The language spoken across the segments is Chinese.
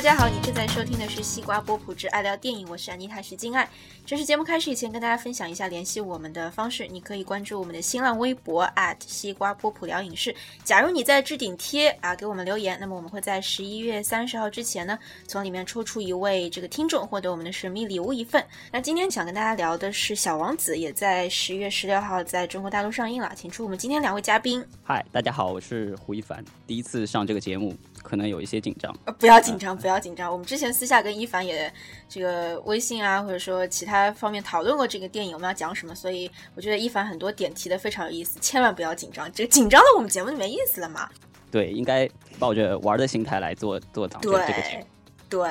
大家好，你正在收听的是西瓜波普之爱聊电影，我是安妮塔徐静爱。正式节目开始以前，跟大家分享一下联系我们的方式，你可以关注我们的新浪微博西瓜波普聊影视。假如你在置顶贴啊给我们留言，那么我们会在十一月三十号之前呢，从里面抽出一位这个听众，获得我们的神秘礼物一份。那今天想跟大家聊的是《小王子》，也在十月十六号在中国大陆上映了，请出我们今天两位嘉宾。嗨，大家好，我是胡一凡，第一次上这个节目。可能有一些紧张，不要紧张，不要紧张。我们之前私下跟一凡也这个微信啊，或者说其他方面讨论过这个电影我们要讲什么，所以我觉得一凡很多点提的非常有意思，千万不要紧张，这紧张了我们节目就没意思了嘛。对，应该抱着玩的心态来做做这个节目。对，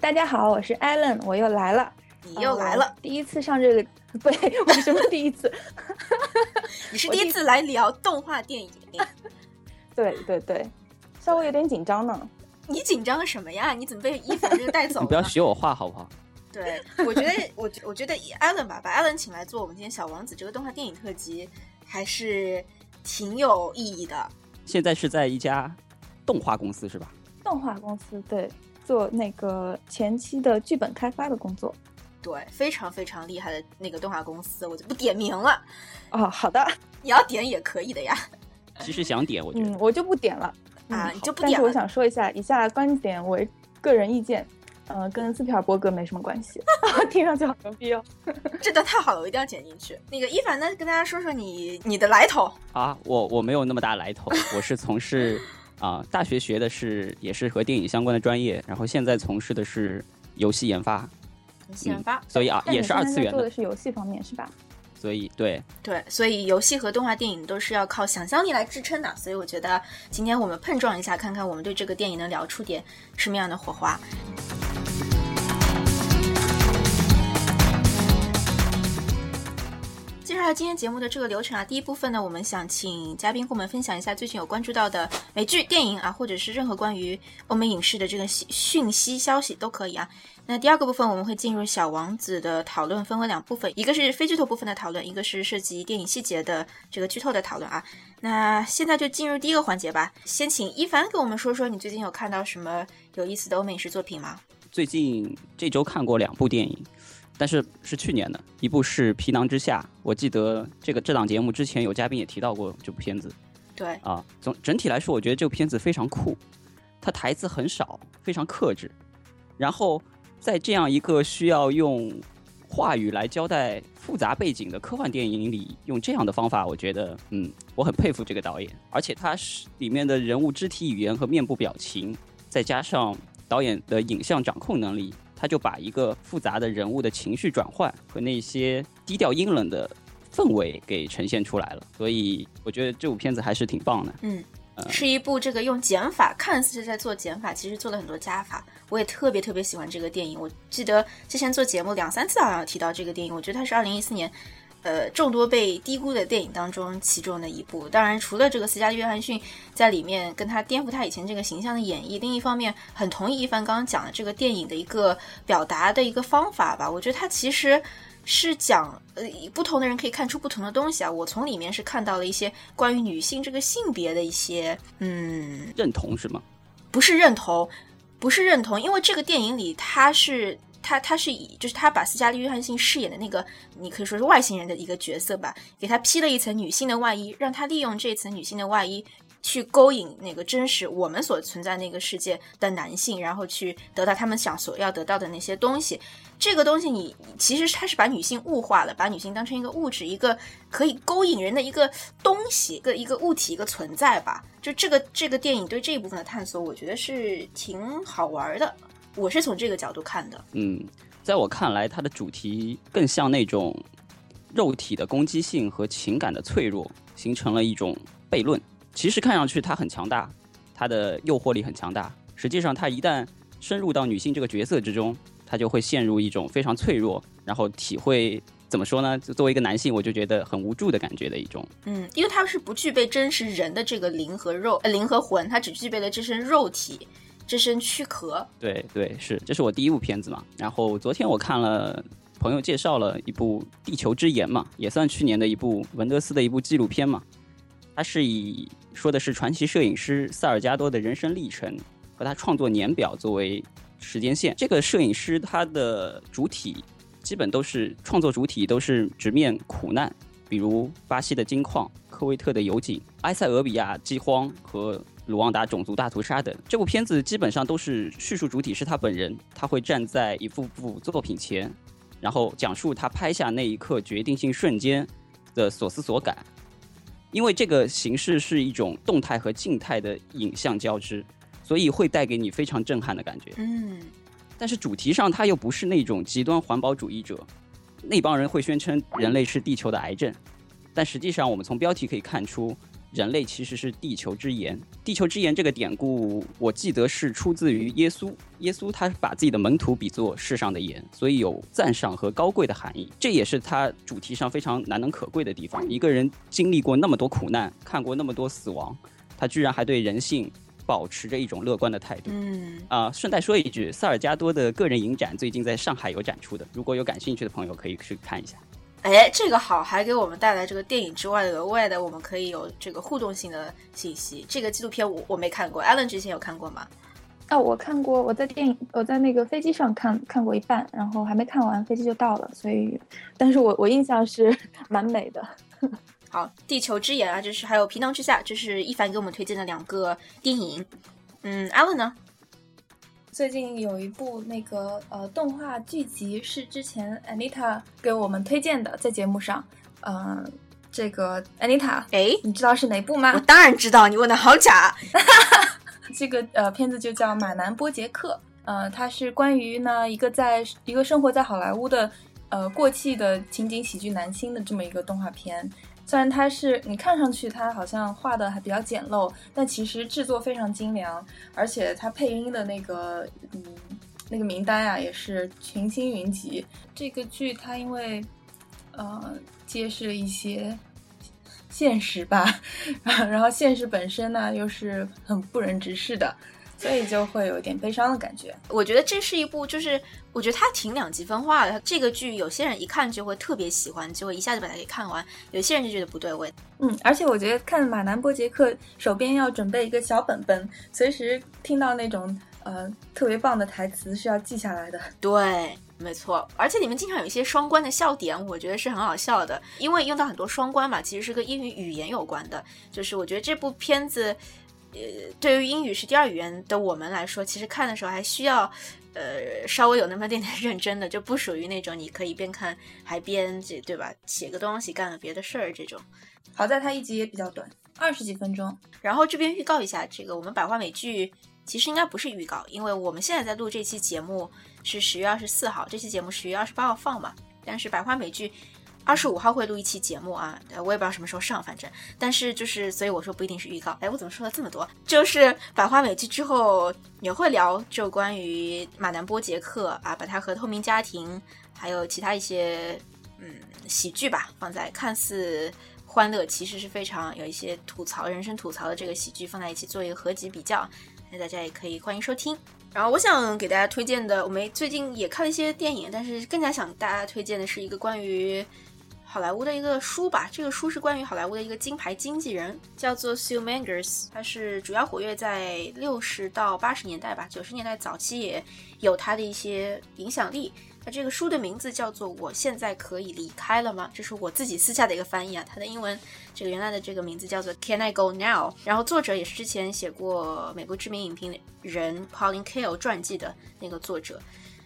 大家好，我是 Allen，我又来了，你又来了，第一次上这个，不对，我什么第一次？你是第一次来聊动画电影？对 对对。稍微有点紧张呢，你紧张什么呀？你怎么被伊凡这个带走了？你不要学我话好不好？对，我觉得我我觉得艾伦吧，把艾伦请来做我们今天小王子这个动画电影特辑，还是挺有意义的。现在是在一家动画公司是吧？动画公司对，做那个前期的剧本开发的工作。对，非常非常厉害的那个动画公司，我就不点名了。哦，好的，你要点也可以的呀。其实想点，我觉得我就不点了。啊，你就不点。但是我想说一下，以下观点为个人意见，呃，跟斯皮尔伯格没什么关系。听上去好牛逼哦！这段太好了，我一定要剪进去。那个一凡呢，跟大家说说你你的来头啊。我我没有那么大来头，我是从事啊，大学学的是也是和电影相关的专业，然后现在从事的是游戏研发。游戏研发，所以啊，也是二次元做的是游戏方面是吧？所以，对对，所以游戏和动画电影都是要靠想象力来支撑的。所以，我觉得今天我们碰撞一下，看看我们对这个电影能聊出点什么样的火花。接下来今天节目的这个流程啊，第一部分呢，我们想请嘉宾跟我们分享一下最近有关注到的美剧、电影啊，或者是任何关于欧美影视的这个讯息消息都可以啊。那第二个部分我们会进入《小王子》的讨论，分为两部分，一个是非剧透部分的讨论，一个是涉及电影细节的这个剧透的讨论啊。那现在就进入第一个环节吧，先请一凡给我们说说你最近有看到什么有意思的欧美影视作品吗？最近这周看过两部电影，但是是去年的，一部是《皮囊之下》，我记得这个这档节目之前有嘉宾也提到过这部片子。对啊，总整体来说，我觉得这部片子非常酷，它台词很少，非常克制，然后。在这样一个需要用话语来交代复杂背景的科幻电影里，用这样的方法，我觉得，嗯，我很佩服这个导演。而且他是里面的人物肢体语言和面部表情，再加上导演的影像掌控能力，他就把一个复杂的人物的情绪转换和那些低调阴冷的氛围给呈现出来了。所以我觉得这部片子还是挺棒的。嗯。是一部这个用减法，看似是在做减法，其实做了很多加法。我也特别特别喜欢这个电影。我记得之前做节目两三次好像提到这个电影。我觉得它是二零一四年，呃，众多被低估的电影当中其中的一部。当然，除了这个斯嘉丽·约翰逊在里面跟他颠覆他以前这个形象的演绎，另一方面很同意一凡刚刚讲的这个电影的一个表达的一个方法吧。我觉得它其实。是讲呃，不同的人可以看出不同的东西啊。我从里面是看到了一些关于女性这个性别的一些嗯认同是吗？不是认同，不是认同，因为这个电影里他是他他是以就是他把斯嘉丽约翰逊饰演的那个你可以说是外星人的一个角色吧，给他披了一层女性的外衣，让他利用这层女性的外衣去勾引那个真实我们所存在那个世界的男性，然后去得到他们想所要得到的那些东西。这个东西，你其实它是把女性物化了，把女性当成一个物质，一个可以勾引人的一个东西，一个一个物体，一个存在吧。就这个这个电影对这一部分的探索，我觉得是挺好玩的。我是从这个角度看的。嗯，在我看来，它的主题更像那种肉体的攻击性和情感的脆弱，形成了一种悖论。其实看上去它很强大，它的诱惑力很强大。实际上，它一旦深入到女性这个角色之中。他就会陷入一种非常脆弱，然后体会怎么说呢？就作为一个男性，我就觉得很无助的感觉的一种。嗯，因为他是不具备真实人的这个灵和肉，呃，灵和魂，他只具备了这身肉体，这身躯壳。对对，是，这是我第一部片子嘛。然后昨天我看了朋友介绍了一部《地球之盐》嘛，也算去年的一部文德斯的一部纪录片嘛。它是以说的是传奇摄影师塞尔加多的人生历程和他创作年表作为。时间线。这个摄影师他的主体基本都是创作主体都是直面苦难，比如巴西的金矿、科威特的油井、埃塞俄比亚饥荒和卢旺达种族大屠杀等。这部片子基本上都是叙述主体是他本人，他会站在一幅幅作品前，然后讲述他拍下那一刻决定性瞬间的所思所感。因为这个形式是一种动态和静态的影像交织，所以会带给你非常震撼的感觉。嗯，但是主题上，他又不是那种极端环保主义者，那帮人会宣称人类是地球的癌症，但实际上，我们从标题可以看出。人类其实是地球之盐。地球之盐这个典故，我记得是出自于耶稣。耶稣他把自己的门徒比作世上的盐，所以有赞赏和高贵的含义。这也是他主题上非常难能可贵的地方。一个人经历过那么多苦难，看过那么多死亡，他居然还对人性保持着一种乐观的态度。嗯啊，顺带说一句，萨尔加多的个人影展最近在上海有展出的，如果有感兴趣的朋友可以去看一下。哎，这个好，还给我们带来这个电影之外的额外的，我们可以有这个互动性的信息。这个纪录片我我没看过，Allen 之前有看过吗？哦，我看过，我在电影，我在那个飞机上看看过一半，然后还没看完，飞机就到了，所以，但是我我印象是 蛮美的。好，地球之眼啊，这是还有皮囊之下，这是一凡给我们推荐的两个电影。嗯，Allen 呢？最近有一部那个呃动画剧集是之前 Anita 给我们推荐的，在节目上，嗯，这个 Anita，哎，你知道是哪部吗？我当然知道，你问的好假。这个呃片子就叫《马南波杰克》，呃，它是关于呢一个在一个生活在好莱坞的呃过气的情景喜剧男星的这么一个动画片。虽然它是你看上去它好像画的还比较简陋，但其实制作非常精良，而且它配音的那个嗯那个名单啊也是群星云集。这个剧它因为呃揭示了一些现实吧，然后现实本身呢又是很不忍直视的。所以就会有一点悲伤的感觉。我觉得这是一部，就是我觉得它挺两极分化的。这个剧有些人一看就会特别喜欢，就会一下子把它给看完；有些人就觉得不对味。嗯，而且我觉得看马南波杰克手边要准备一个小本本，随时听到那种呃特别棒的台词是要记下来的。对，没错。而且里面经常有一些双关的笑点，我觉得是很好笑的，因为用到很多双关嘛，其实是跟英语语言有关的。就是我觉得这部片子。呃，对于英语是第二语言的我们来说，其实看的时候还需要，呃，稍微有那么点点认真的，就不属于那种你可以边看还边这对吧，写个东西干个别的事儿这种。好在它一集也比较短，二十几分钟。然后这边预告一下，这个我们百花美剧其实应该不是预告，因为我们现在在录这期节目是十月二十四号，这期节目十月二十八号放嘛，但是百花美剧。二十五号会录一期节目啊，我也不知道什么时候上，反正，但是就是，所以我说不一定是预告。哎，我怎么说了这么多？就是百花美剧之后也会聊，就关于马南波杰克啊，把它和透明家庭还有其他一些嗯喜剧吧，放在看似欢乐，其实是非常有一些吐槽人生吐槽的这个喜剧放在一起做一个合集比较，那大家也可以欢迎收听。然后我想给大家推荐的，我们最近也看了一些电影，但是更加想大家推荐的是一个关于。好莱坞的一个书吧，这个书是关于好莱坞的一个金牌经纪人，叫做 Sue Mangers，他是主要活跃在六十到八十年代吧，九十年代早期也有他的一些影响力。那这个书的名字叫做《我现在可以离开了吗》？这是我自己私下的一个翻译啊，它的英文这个原来的这个名字叫做 Can I Go Now？然后作者也是之前写过美国知名影评人 Pauline Kael 传记的那个作者。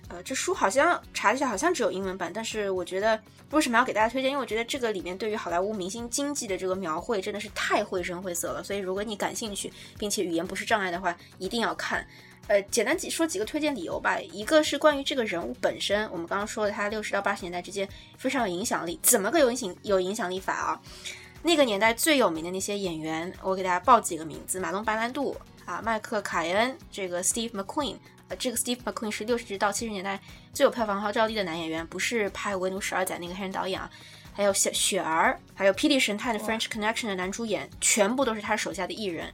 呃，这书好像查了一下，好像只有英文版，但是我觉得为什么要给大家推荐？因为我觉得这个里面对于好莱坞明星经济的这个描绘真的是太绘声绘色了，所以如果你感兴趣，并且语言不是障碍的话，一定要看。呃，简单几说几个推荐理由吧。一个是关于这个人物本身，我们刚刚说的他六十到八十年代之间非常有影响力，怎么个有影有影响力法啊？那个年代最有名的那些演员，我给大家报几个名字：马龙白兰度啊，迈克凯恩，这个 Steve McQueen。呃，这个 Steve McQueen 是六十到七十年代最有票房号召力的男演员，不是拍《维奴十二载》那个黑人导演啊。还有雪雪儿，还有《霹雳神探》的 French Connection 的男主演，全部都是他手下的艺人。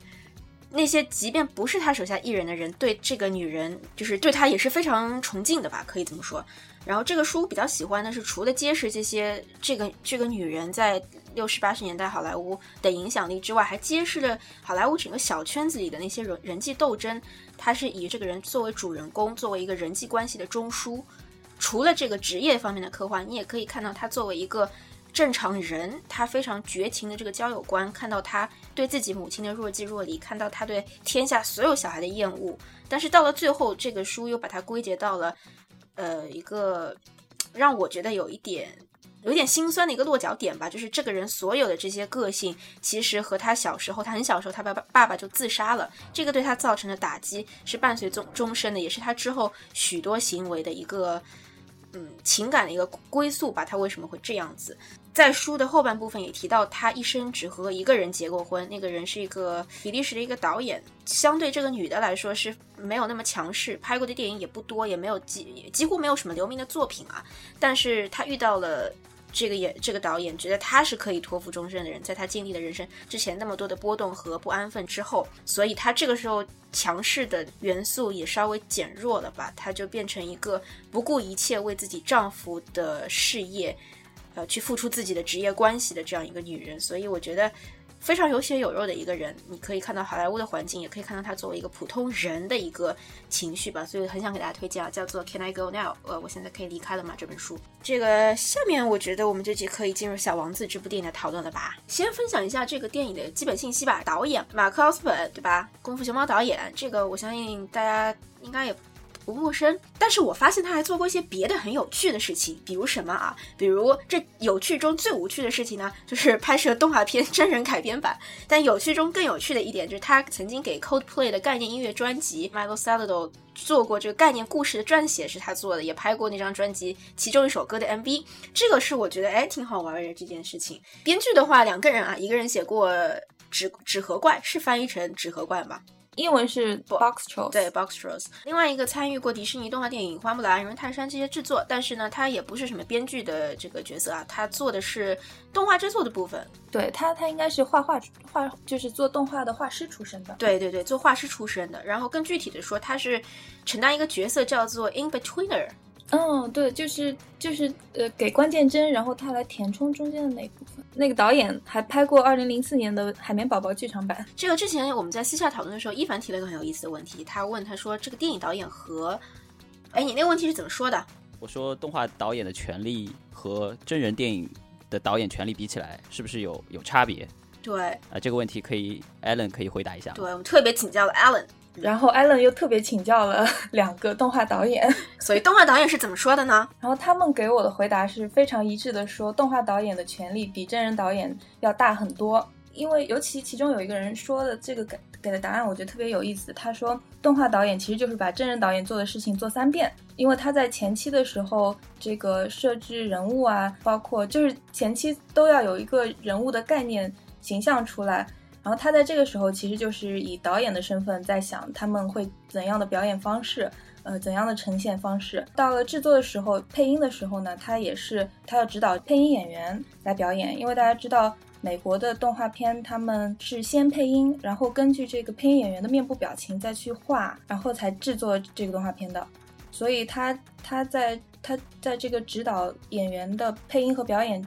那些即便不是他手下艺人的人，对这个女人，就是对他也是非常崇敬的吧，可以这么说。然后这个书比较喜欢的是，除了揭示这些这个这个女人在六十八十年代好莱坞的影响力之外，还揭示了好莱坞整个小圈子里的那些人人际斗争。他是以这个人作为主人公，作为一个人际关系的中枢。除了这个职业方面的刻画，你也可以看到他作为一个正常人，他非常绝情的这个交友观，看到他对自己母亲的若即若离，看到他对天下所有小孩的厌恶。但是到了最后，这个书又把它归结到了，呃，一个让我觉得有一点。有点心酸的一个落脚点吧，就是这个人所有的这些个性，其实和他小时候，他很小时候，他爸爸爸爸就自杀了，这个对他造成的打击是伴随终终身的，也是他之后许多行为的一个，嗯，情感的一个归宿吧。他为什么会这样子？在书的后半部分也提到，他一生只和一个人结过婚，那个人是一个比利时的一个导演，相对这个女的来说是没有那么强势，拍过的电影也不多，也没有几也几乎没有什么留名的作品啊。但是她遇到了。这个演这个导演觉得他是可以托付终身的人，在他经历的人生之前那么多的波动和不安分之后，所以她这个时候强势的元素也稍微减弱了吧，她就变成一个不顾一切为自己丈夫的事业，呃，去付出自己的职业关系的这样一个女人，所以我觉得。非常有血有肉的一个人，你可以看到好莱坞的环境，也可以看到她作为一个普通人的一个情绪吧，所以很想给大家推荐啊，叫做《Can I Go Now》？呃，我现在可以离开了吗？这本书。这个下面我觉得我们这集可以进入《小王子》这部电影的讨论了吧？先分享一下这个电影的基本信息吧。导演马克·奥斯本，对吧？功夫熊猫导演，这个我相信大家应该也。不陌生，但是我发现他还做过一些别的很有趣的事情，比如什么啊？比如这有趣中最无趣的事情呢，就是拍摄动画片真人改编版。但有趣中更有趣的一点，就是他曾经给 Coldplay 的概念音乐专辑《Michael Salado》做过这个概念故事的撰写，是他做的，也拍过那张专辑其中一首歌的 MV。这个是我觉得哎挺好玩的这件事情。编剧的话，两个人啊，一个人写过《纸纸盒怪》，是翻译成《纸盒怪》吗？英文是 Box Trolls，对 Box Trolls。另外一个参与过迪士尼动画电影《花木兰》《人泰山》这些制作，但是呢，他也不是什么编剧的这个角色啊，他做的是动画制作的部分。对他，他应该是画画画，就是做动画的画师出身的。对对对，做画师出身的。然后更具体的说，他是承担一个角色叫做 In Betweener。嗯，对，就是就是呃，给关键帧，然后他来填充中间的那部分。那个导演还拍过二零零四年的《海绵宝宝》剧场版。这个之前我们在私下讨论的时候，一凡提了一个很有意思的问题，他问他说：“这个电影导演和……哎，你那个问题是怎么说的？”我说：“动画导演的权利和真人电影的导演权利比起来，是不是有有差别？”对，啊，这个问题可以 Allen 可以回答一下。对我们特别请教了 Allen。然后艾伦又特别请教了 两个动画导演，所以动画导演是怎么说的呢？然后他们给我的回答是非常一致的，说动画导演的权利比真人导演要大很多。因为尤其其中有一个人说的这个给给的答案，我觉得特别有意思。他说动画导演其实就是把真人导演做的事情做三遍，因为他在前期的时候，这个设置人物啊，包括就是前期都要有一个人物的概念形象出来。然后他在这个时候其实就是以导演的身份在想他们会怎样的表演方式，呃，怎样的呈现方式。到了制作的时候，配音的时候呢，他也是他要指导配音演员来表演，因为大家知道美国的动画片他们是先配音，然后根据这个配音演员的面部表情再去画，然后才制作这个动画片的。所以他他在他在这个指导演员的配音和表演。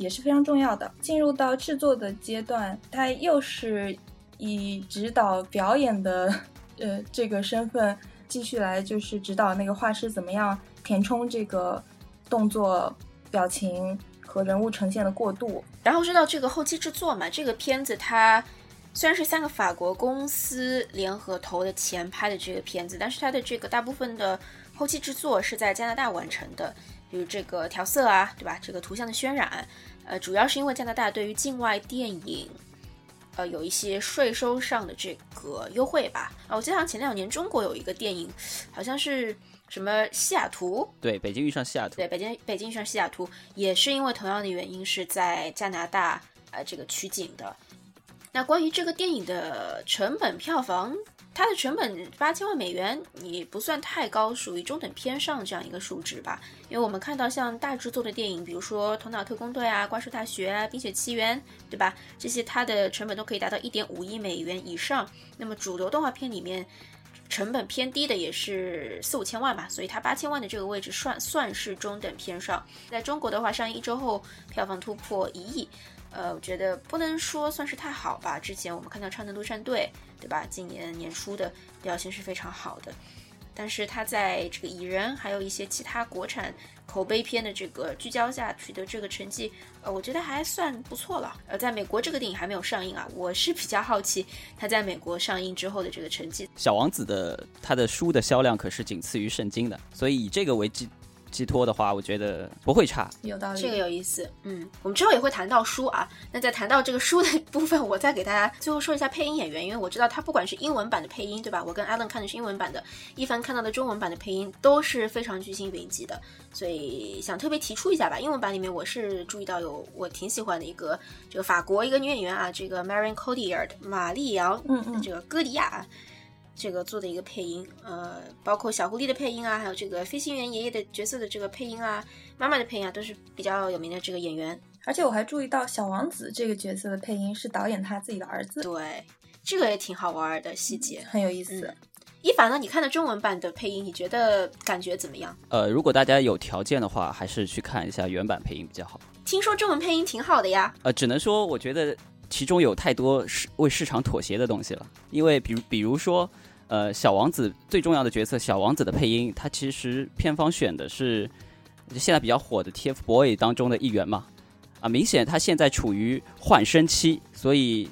也是非常重要的。进入到制作的阶段，他又是以指导表演的呃这个身份继续来，就是指导那个画师怎么样填充这个动作、表情和人物呈现的过渡。然后说到这个后期制作嘛，这个片子它虽然是三个法国公司联合投的钱拍的这个片子，但是它的这个大部分的后期制作是在加拿大完成的，比如这个调色啊，对吧？这个图像的渲染。呃，主要是因为加拿大对于境外电影，呃，有一些税收上的这个优惠吧。啊，我记得好像前两年中国有一个电影，好像是什么西雅图，对，北京遇上西雅图，对，北京北京遇上西雅图，也是因为同样的原因是在加拿大呃这个取景的。那关于这个电影的成本票房。它的成本八千万美元，也不算太高，属于中等偏上这样一个数值吧。因为我们看到像大制作的电影，比如说《头脑特工队》啊，《怪兽大学》啊，《冰雪奇缘》，对吧？这些它的成本都可以达到一点五亿美元以上。那么主流动画片里面，成本偏低的也是四五千万吧。所以它八千万的这个位置算算是中等偏上。在中国的话，上映一周后票房突破一亿。呃，我觉得不能说算是太好吧。之前我们看到《超能陆战队》，对吧？今年年初的表现是非常好的，但是他在这个蚁人还有一些其他国产口碑片的这个聚焦下取得这个成绩，呃，我觉得还算不错了。呃，在美国这个电影还没有上映啊，我是比较好奇他在美国上映之后的这个成绩。小王子的他的书的销量可是仅次于圣经的，所以以这个为基。寄托的话，我觉得不会差，有道理。这个有意思，嗯，我们之后也会谈到书啊。那在谈到这个书的部分，我再给大家最后说一下配音演员，因为我知道他不管是英文版的配音，对吧？我跟 Allen 看的是英文版的，一凡看到的中文版的配音都是非常巨星云集的，所以想特别提出一下吧。英文版里面我是注意到有我挺喜欢的一个这个法国一个女演员啊，这个 Marion Cotillard 玛丽扬，嗯嗯，这个歌迪亚。这个做的一个配音，呃，包括小狐狸的配音啊，还有这个飞行员爷爷的角色的这个配音啊，妈妈的配音啊，都是比较有名的这个演员。而且我还注意到小王子这个角色的配音是导演他自己的儿子。对，这个也挺好玩的细节，很有意思。一凡呢，你看的中文版的配音，你觉得感觉怎么样？呃，如果大家有条件的话，还是去看一下原版配音比较好。听说中文配音挺好的呀。呃，只能说我觉得其中有太多市为市场妥协的东西了，因为比如比如说。呃，小王子最重要的角色，小王子的配音，他其实片方选的是现在比较火的 TFBOY 当中的一员嘛，啊，明显他现在处于换声期，所以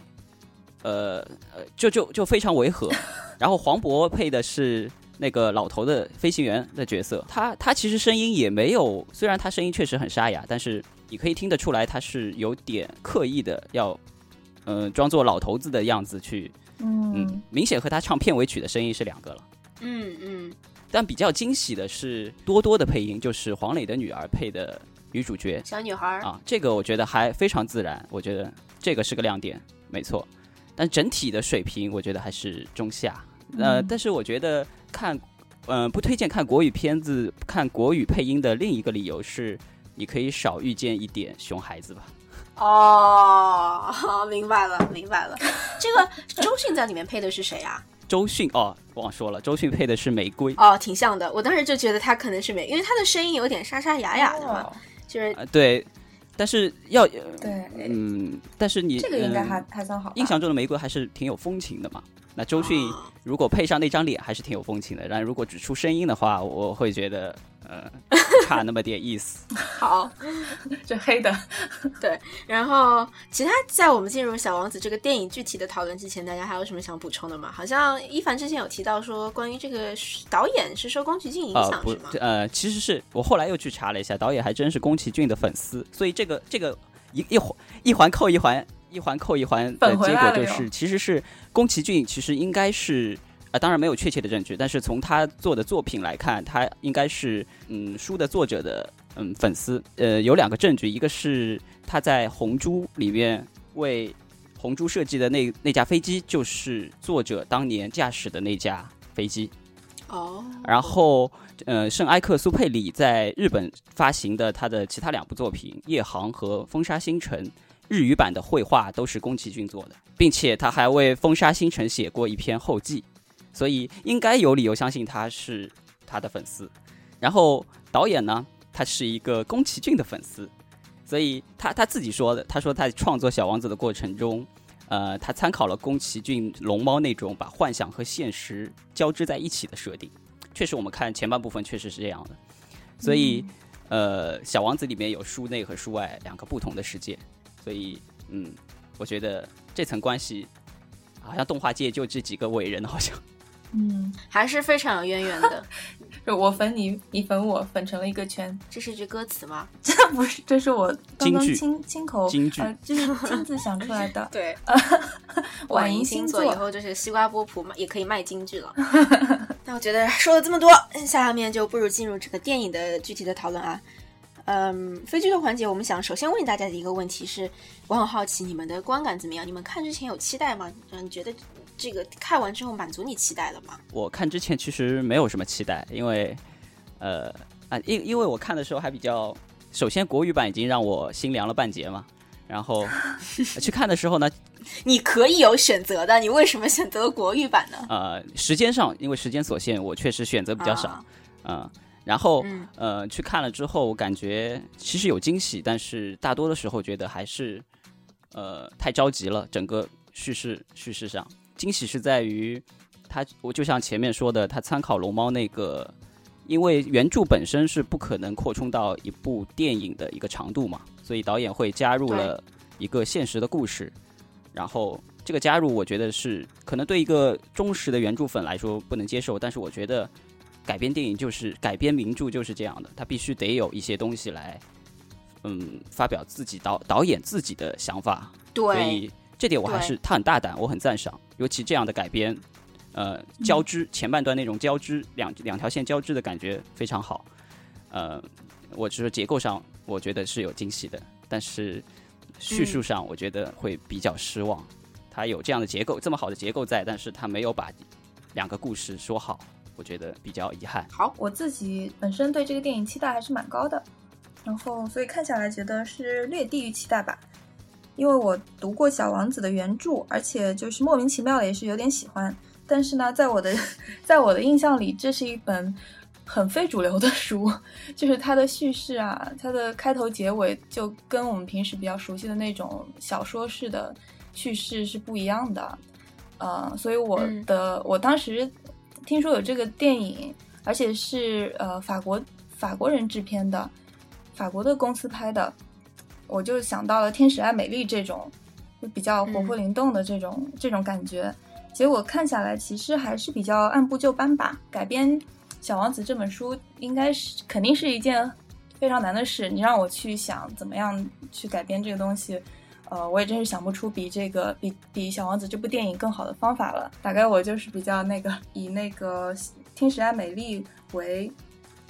呃呃，就就就非常违和。然后黄渤配的是那个老头的飞行员的角色，他他其实声音也没有，虽然他声音确实很沙哑，但是你可以听得出来他是有点刻意的要嗯装作老头子的样子去。嗯，明显和他唱片尾曲的声音是两个了。嗯嗯，但比较惊喜的是多多的配音，就是黄磊的女儿配的女主角小女孩啊，这个我觉得还非常自然，我觉得这个是个亮点，没错。但整体的水平我觉得还是中下。呃，但是我觉得看，嗯，不推荐看国语片子，看国语配音的另一个理由是，你可以少遇见一点熊孩子吧。哦，明白了，明白了。这个周迅在里面配的是谁啊？周迅哦，忘说了，周迅配的是玫瑰。哦，挺像的。我当时就觉得他可能是玫，因为他的声音有点沙沙哑哑的嘛，就是对。但是要对，嗯，但是你这个应该还还算好。印象中的玫瑰还是挺有风情的嘛。那周迅如果配上那张脸，还是挺有风情的。然如果只出声音的话，我会觉得。呃，差那么点意思。好，这黑的，对。然后，其他在我们进入《小王子》这个电影具体的讨论之前，大家还有什么想补充的吗？好像一凡之前有提到说，关于这个导演是受宫崎骏影响，是吗？呃，其实是我后来又去查了一下，导演还真是宫崎骏的粉丝。所以这个这个一一环一环扣一环，一环扣一环的结果就是，其实是宫崎骏其实应该是。啊，当然没有确切的证据，但是从他做的作品来看，他应该是嗯书的作者的嗯粉丝。呃，有两个证据，一个是他在《红猪》里面为红猪设计的那那架飞机，就是作者当年驾驶的那架飞机。哦。然后，呃，圣埃克苏佩里在日本发行的他的其他两部作品《夜航》和《风沙星辰》，日语版的绘画都是宫崎骏做的，并且他还为《风沙星辰》写过一篇后记。所以应该有理由相信他是他的粉丝，然后导演呢，他是一个宫崎骏的粉丝，所以他他自己说的，他说在创作《小王子》的过程中，呃，他参考了宫崎骏龙猫那种把幻想和现实交织在一起的设定，确实我们看前半部分确实是这样的，所以呃，《小王子》里面有书内和书外两个不同的世界，所以嗯，我觉得这层关系好像动画界就这几个伟人好像。嗯，还是非常有渊源的。就我粉你，你粉我，粉成了一个圈。这是句歌词吗？这 不是，这是我刚刚亲亲口，呃，就是亲自想出来的。对，晚银星座以后就是西瓜波普也可以卖京剧了。那我觉得说了这么多，下面就不如进入这个电影的具体的讨论啊。嗯，非剧透环节，我们想首先问大家的一个问题是，我很好奇你们的观感怎么样？你们看之前有期待吗？嗯，你觉得？这个看完之后满足你期待了吗？我看之前其实没有什么期待，因为，呃啊，因因为我看的时候还比较，首先国语版已经让我心凉了半截嘛，然后 去看的时候呢，你可以有选择的，你为什么选择国语版呢？呃，时间上因为时间所限，我确实选择比较少，嗯，然后呃去看了之后，我感觉其实有惊喜，但是大多的时候觉得还是呃太着急了，整个叙事叙事上惊喜是在于他，我就像前面说的，他参考龙猫那个，因为原著本身是不可能扩充到一部电影的一个长度嘛，所以导演会加入了一个现实的故事，然后这个加入我觉得是可能对一个忠实的原著粉来说不能接受，但是我觉得。改编电影就是改编名著就是这样的，他必须得有一些东西来，嗯，发表自己导导演自己的想法。对，所以这点我还是他很大胆，我很赞赏。尤其这样的改编，呃，交织前半段那种交织两两条线交织的感觉非常好。呃，我只是结构上我觉得是有惊喜的，但是叙述上我觉得会比较失望。它有这样的结构，这么好的结构在，但是它没有把两个故事说好。我觉得比较遗憾。好，我自己本身对这个电影期待还是蛮高的，然后所以看下来觉得是略低于期待吧。因为我读过《小王子》的原著，而且就是莫名其妙的也是有点喜欢。但是呢，在我的 在我的印象里，这是一本很非主流的书，就是它的叙事啊，它的开头结尾就跟我们平时比较熟悉的那种小说式的叙事是不一样的。呃，所以我的我当时。听说有这个电影，而且是呃法国法国人制片的，法国的公司拍的，我就想到了《天使爱美丽》这种比较活泼灵动的这种这种感觉。结果看下来，其实还是比较按部就班吧。改编《小王子》这本书，应该是肯定是一件非常难的事。你让我去想怎么样去改编这个东西。呃，我也真是想不出比这个比比《小王子》这部电影更好的方法了。大概我就是比较那个以那个《天使爱美丽》为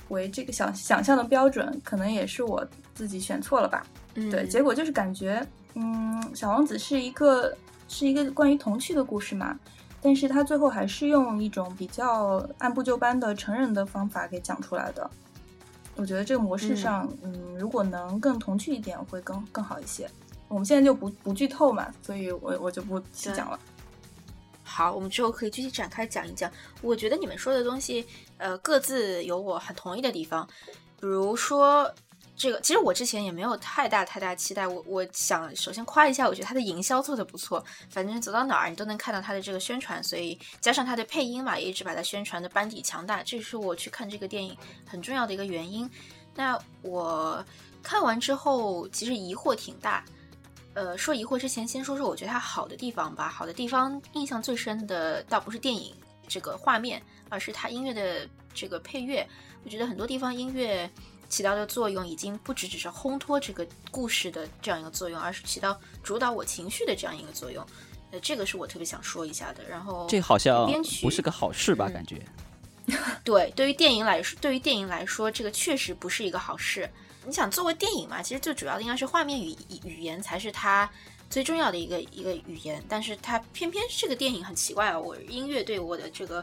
为这个想想象的标准，可能也是我自己选错了吧。嗯，对，结果就是感觉，嗯，《小王子》是一个是一个关于童趣的故事嘛，但是他最后还是用一种比较按部就班的成人的方法给讲出来的。我觉得这个模式上，嗯，如果能更童趣一点，会更更好一些。我们现在就不不剧透嘛，所以我我就不细讲了。好，我们之后可以具体展开讲一讲。我觉得你们说的东西，呃，各自有我很同意的地方。比如说，这个其实我之前也没有太大太大期待。我我想首先夸一下，我觉得它的营销做的不错。反正走到哪儿你都能看到它的这个宣传，所以加上它的配音嘛，也一直把它宣传的班底强大，这是我去看这个电影很重要的一个原因。那我看完之后，其实疑惑挺大。呃，说疑惑之前，先说说我觉得它好的地方吧。好的地方，印象最深的倒不是电影这个画面，而是它音乐的这个配乐。我觉得很多地方音乐起到的作用，已经不只只是烘托这个故事的这样一个作用，而是起到主导我情绪的这样一个作用。呃，这个是我特别想说一下的。然后，这好像编曲不是个好事吧？感觉。对，对于电影来说，对于电影来说，这个确实不是一个好事。你想作为电影嘛，其实最主要的应该是画面语语言才是它最重要的一个一个语言，但是它偏偏这个电影很奇怪啊，我音乐对我的这个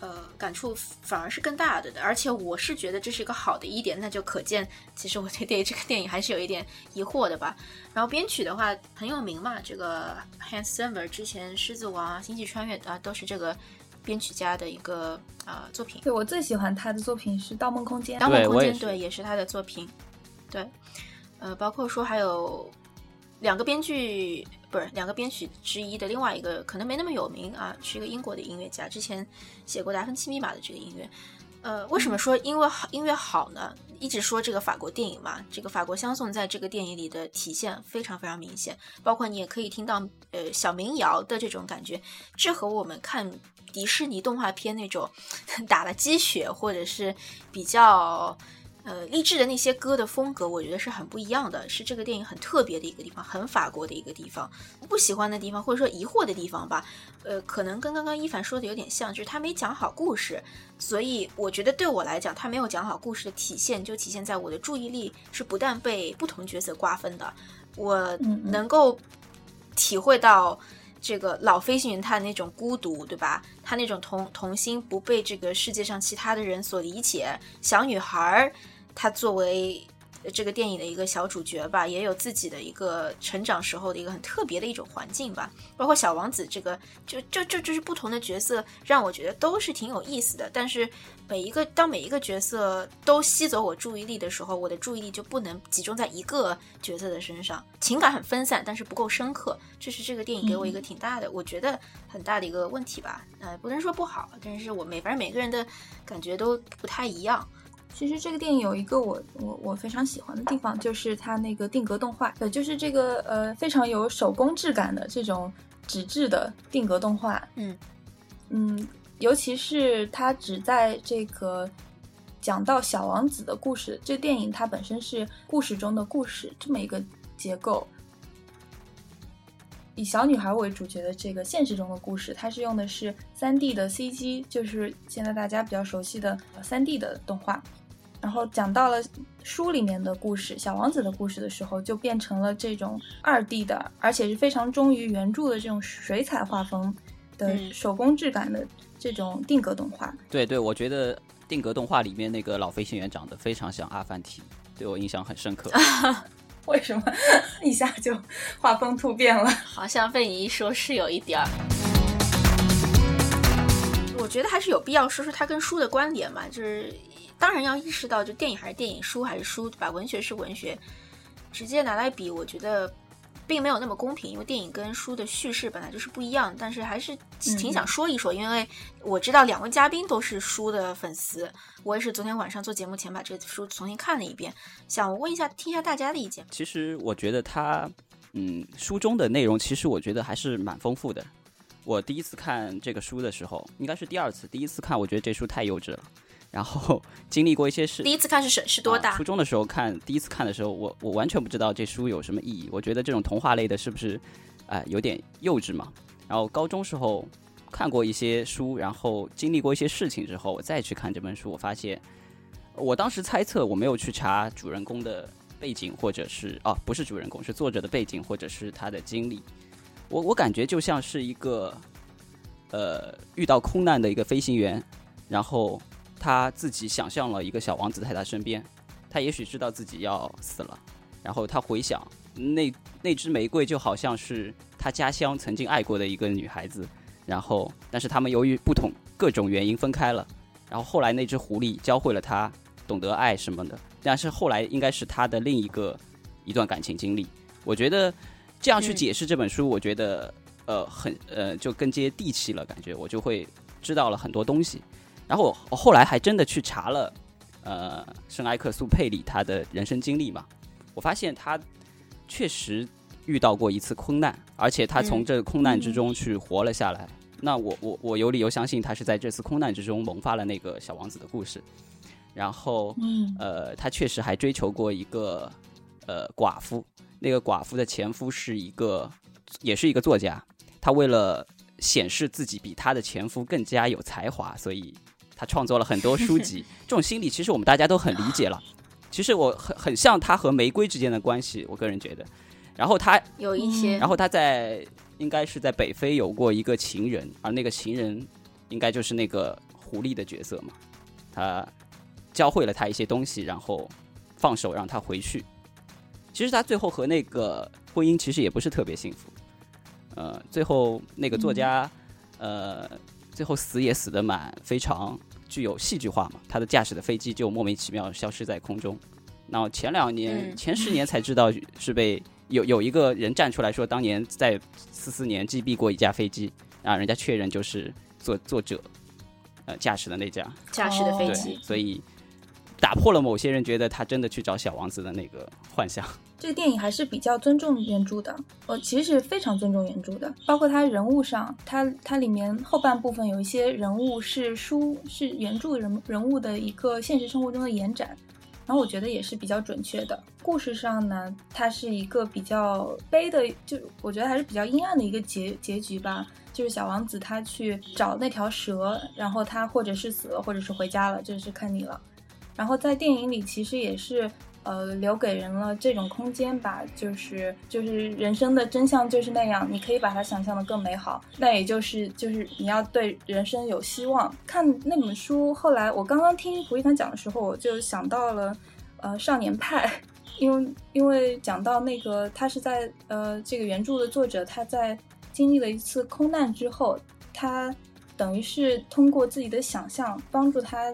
呃感触反而是更大的，而且我是觉得这是一个好的一点，那就可见其实我对这个电影还是有一点疑惑的吧。然后编曲的话很有名嘛，这个 Hans Zimmer 之前《狮子王》《啊星际穿越》啊都是这个。编曲家的一个啊作品，对我最喜欢他的作品是《盗梦空间》，《盗梦空间》对也是他的作品，对，呃，包括说还有两个编剧，不是两个编曲之一的另外一个，可能没那么有名啊，是一个英国的音乐家，之前写过《达芬奇密码》的这个音乐。呃，为什么说因为好音乐好呢？一直说这个法国电影嘛，这个法国香颂在这个电影里的体现非常非常明显，包括你也可以听到呃小民谣的这种感觉，这和我们看。迪士尼动画片那种 打了鸡血或者是比较呃励志的那些歌的风格，我觉得是很不一样的，是这个电影很特别的一个地方，很法国的一个地方。不喜欢的地方或者说疑惑的地方吧，呃，可能跟刚刚一凡说的有点像，就是他没讲好故事。所以我觉得对我来讲，他没有讲好故事的体现，就体现在我的注意力是不断被不同角色瓜分的，我能够体会到。这个老飞行员他的那种孤独，对吧？他那种童童心不被这个世界上其他的人所理解。小女孩儿，她作为这个电影的一个小主角吧，也有自己的一个成长时候的一个很特别的一种环境吧。包括小王子这个，就就就就是不同的角色，让我觉得都是挺有意思的。但是每一个当每一个角色都吸走我注意力的时候，我的注意力就不能集中在一个角色的身上，情感很分散，但是不够深刻。这是这个电影给我一个挺大的，我觉得很大的一个问题吧。呃，不能说不好，但是我每反正每个人的感觉都不太一样。其实这个电影有一个我我我非常喜欢的地方，就是它那个定格动画，呃，就是这个呃非常有手工质感的这种纸质的定格动画，嗯。嗯，尤其是它只在这个讲到小王子的故事，这电影它本身是故事中的故事这么一个结构，以小女孩为主角的这个现实中的故事，它是用的是三 D 的 CG，就是现在大家比较熟悉的三 D 的动画。然后讲到了书里面的故事，《小王子》的故事的时候，就变成了这种二 D 的，而且是非常忠于原著的这种水彩画风的手工质感的这种定格动画。对对，我觉得定格动画里面那个老飞行员长得非常像阿凡提，对我印象很深刻。为什么 一下就画风突变了？好像被你一说，是有一点儿。我觉得还是有必要说说它跟书的关联嘛，就是当然要意识到，就电影还是电影，书还是书，对吧？文学是文学，直接拿来比，我觉得并没有那么公平，因为电影跟书的叙事本来就是不一样。但是还是挺想说一说，因为我知道两位嘉宾都是书的粉丝，我也是昨天晚上做节目前把这个书重新看了一遍，想问一下，听一下大家的意见。其实我觉得它，嗯，书中的内容其实我觉得还是蛮丰富的。我第一次看这个书的时候，应该是第二次。第一次看，我觉得这书太幼稚了。然后 经历过一些事，第一次看是是是多大？初中的时候看，第一次看的时候，我我完全不知道这书有什么意义。我觉得这种童话类的是不是，哎，有点幼稚嘛？然后高中时候看过一些书，然后经历过一些事情之后，我再去看这本书，我发现，我当时猜测，我没有去查主人公的背景，或者是哦，不是主人公，是作者的背景，或者是他的经历。我我感觉就像是一个，呃，遇到空难的一个飞行员，然后他自己想象了一个小王子在他身边，他也许知道自己要死了，然后他回想那那支玫瑰就好像是他家乡曾经爱过的一个女孩子，然后但是他们由于不同各种原因分开了，然后后来那只狐狸教会了他懂得爱什么的，但是后来应该是他的另一个一段感情经历，我觉得。这样去解释这本书，我觉得呃很呃就更接地气了，感觉我就会知道了很多东西。然后我后来还真的去查了呃圣埃克苏佩里他的人生经历嘛，我发现他确实遇到过一次空难，而且他从这个空难之中去活了下来。那我我我有理由相信他是在这次空难之中萌发了那个小王子的故事。然后呃他确实还追求过一个呃寡妇。那个寡妇的前夫是一个，也是一个作家。他为了显示自己比他的前夫更加有才华，所以他创作了很多书籍。这种心理其实我们大家都很理解了。其实我很很像他和玫瑰之间的关系，我个人觉得。然后他有一些，然后他在应该是在北非有过一个情人，而那个情人应该就是那个狐狸的角色嘛。他教会了他一些东西，然后放手让他回去。其实他最后和那个婚姻其实也不是特别幸福，呃，最后那个作家，呃，最后死也死的蛮非常具有戏剧化嘛。他的驾驶的飞机就莫名其妙消失在空中。然后前两年、前十年才知道是被有有一个人站出来说，当年在四四年击毙过一架飞机，啊，人家确认就是作作者，呃，驾驶的那架驾驶的飞机，所以打破了某些人觉得他真的去找小王子的那个幻想。这个电影还是比较尊重原著的，我其实是非常尊重原著的，包括它人物上，它它里面后半部分有一些人物是书是原著人人物的一个现实生活中的延展，然后我觉得也是比较准确的。故事上呢，它是一个比较悲的，就我觉得还是比较阴暗的一个结结局吧，就是小王子他去找那条蛇，然后他或者是死了，或者是回家了，这是看你了。然后在电影里其实也是。呃，留给人了这种空间吧，就是就是人生的真相就是那样，你可以把它想象的更美好。那也就是就是你要对人生有希望。看那本书，后来我刚刚听胡一凡讲的时候，我就想到了，呃少年派，因为因为讲到那个他是在呃这个原著的作者他在经历了一次空难之后，他等于是通过自己的想象帮助他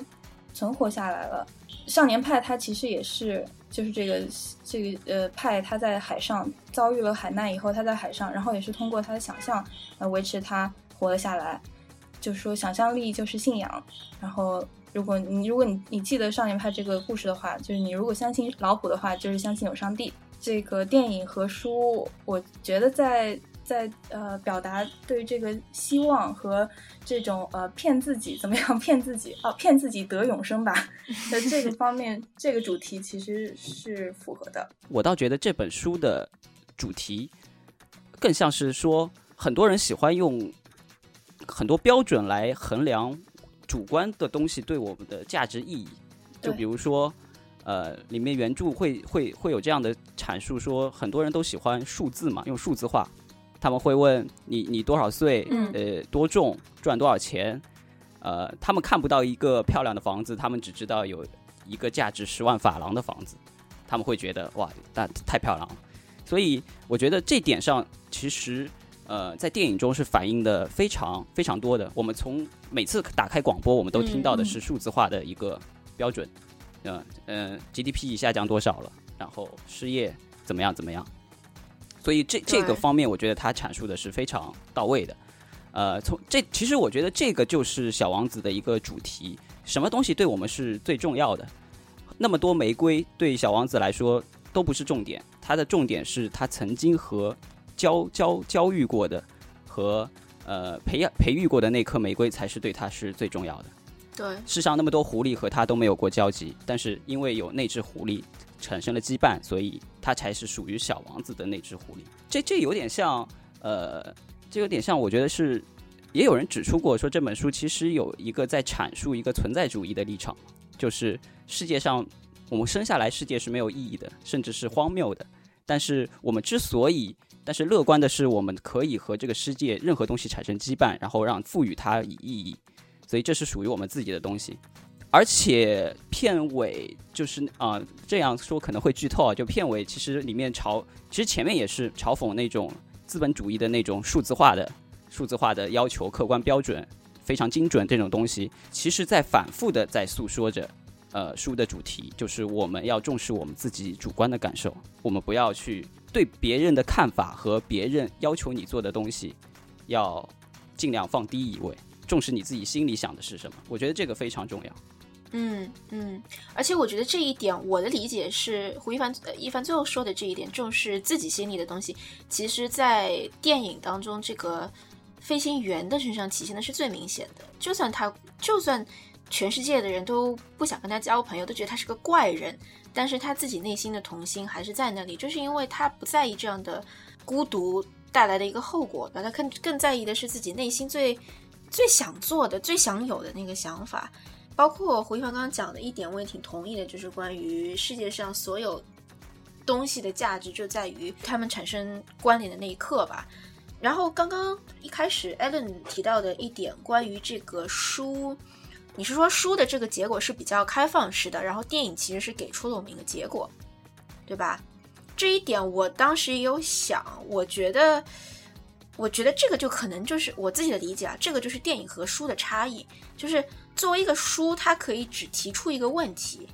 存活下来了。少年派他其实也是就是这个这个呃派他在海上遭遇了海难以后，他在海上，然后也是通过他的想象来维持他活了下来。就是说，想象力就是信仰。然后，如果你如果你你记得少年派这个故事的话，就是你如果相信老虎的话，就是相信有上帝。这个电影和书，我觉得在在呃表达对这个希望和这种呃骗自己怎么样 骗自己啊骗自己得永生吧的这个方面，这个主题其实是符合的。我倒觉得这本书的主题更像是说，很多人喜欢用。很多标准来衡量主观的东西对我们的价值意义，就比如说，呃，里面原著会会会有这样的阐述，说很多人都喜欢数字嘛，用数字化，他们会问你你多少岁，呃，多重，赚多少钱，呃，他们看不到一个漂亮的房子，他们只知道有一个价值十万法郎的房子，他们会觉得哇，那太漂亮了，所以我觉得这点上其实。呃，在电影中是反映的非常非常多的。我们从每次打开广播，我们都听到的是数字化的一个标准，嗯嗯，GDP 下降多少了，然后失业怎么样怎么样。所以这这个方面，我觉得他阐述的是非常到位的。呃，从这其实我觉得这个就是小王子的一个主题：什么东西对我们是最重要的？那么多玫瑰对小王子来说都不是重点，他的重点是他曾经和。交交交育过的和呃培养培育过的那颗玫瑰才是对他是最重要的。对，世上那么多狐狸和他都没有过交集，但是因为有那只狐狸产生了羁绊，所以他才是属于小王子的那只狐狸。这这有点像呃，这有点像，我觉得是也有人指出过，说这本书其实有一个在阐述一个存在主义的立场，就是世界上我们生下来世界是没有意义的，甚至是荒谬的，但是我们之所以但是乐观的是，我们可以和这个世界任何东西产生羁绊，然后让赋予它意义，所以这是属于我们自己的东西。而且片尾就是啊，这样说可能会剧透啊。就片尾其实里面嘲，其实前面也是嘲讽那种资本主义的那种数字化的、数字化的要求、客观标准非常精准这种东西，其实在反复的在诉说着，呃，书的主题就是我们要重视我们自己主观的感受，我们不要去。对别人的看法和别人要求你做的东西，要尽量放低一位，重视你自己心里想的是什么。我觉得这个非常重要。嗯嗯，而且我觉得这一点，我的理解是胡一凡一凡最后说的这一点，重视自己心里的东西，其实在电影当中，这个飞行员的身上体现的是最明显的。就算他，就算全世界的人都不想跟他交朋友，都觉得他是个怪人。但是他自己内心的童心还是在那里，就是因为他不在意这样的孤独带来的一个后果，吧，他更更在意的是自己内心最最想做的、最想有的那个想法。包括胡一凡刚刚讲的一点，我也挺同意的，就是关于世界上所有东西的价值就在于他们产生关联的那一刻吧。然后刚刚一开始 Allen 提到的一点，关于这个书。你是说书的这个结果是比较开放式的，然后电影其实是给出了我们一个结果，对吧？这一点我当时也有想，我觉得，我觉得这个就可能就是我自己的理解啊，这个就是电影和书的差异，就是作为一个书，它可以只提出一个问题，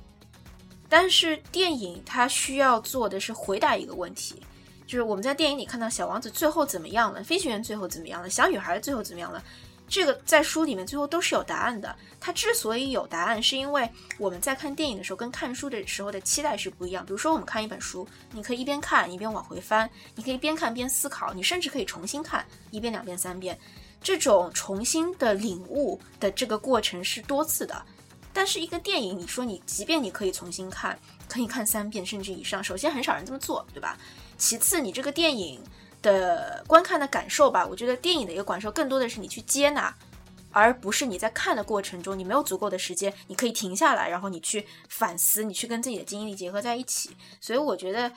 但是电影它需要做的是回答一个问题，就是我们在电影里看到小王子最后怎么样了，飞行员最后怎么样了，小女孩最后怎么样了。这个在书里面最后都是有答案的。它之所以有答案，是因为我们在看电影的时候跟看书的时候的期待是不一样。比如说，我们看一本书，你可以一边看一边往回翻，你可以边看边思考，你甚至可以重新看一遍、两遍、三遍。这种重新的领悟的这个过程是多次的。但是一个电影，你说你即便你可以重新看，可以看三遍甚至以上，首先很少人这么做，对吧？其次，你这个电影。的观看的感受吧，我觉得电影的一个感受更多的是你去接纳，而不是你在看的过程中你没有足够的时间，你可以停下来，然后你去反思，你去跟自己的经历结合在一起。所以我觉得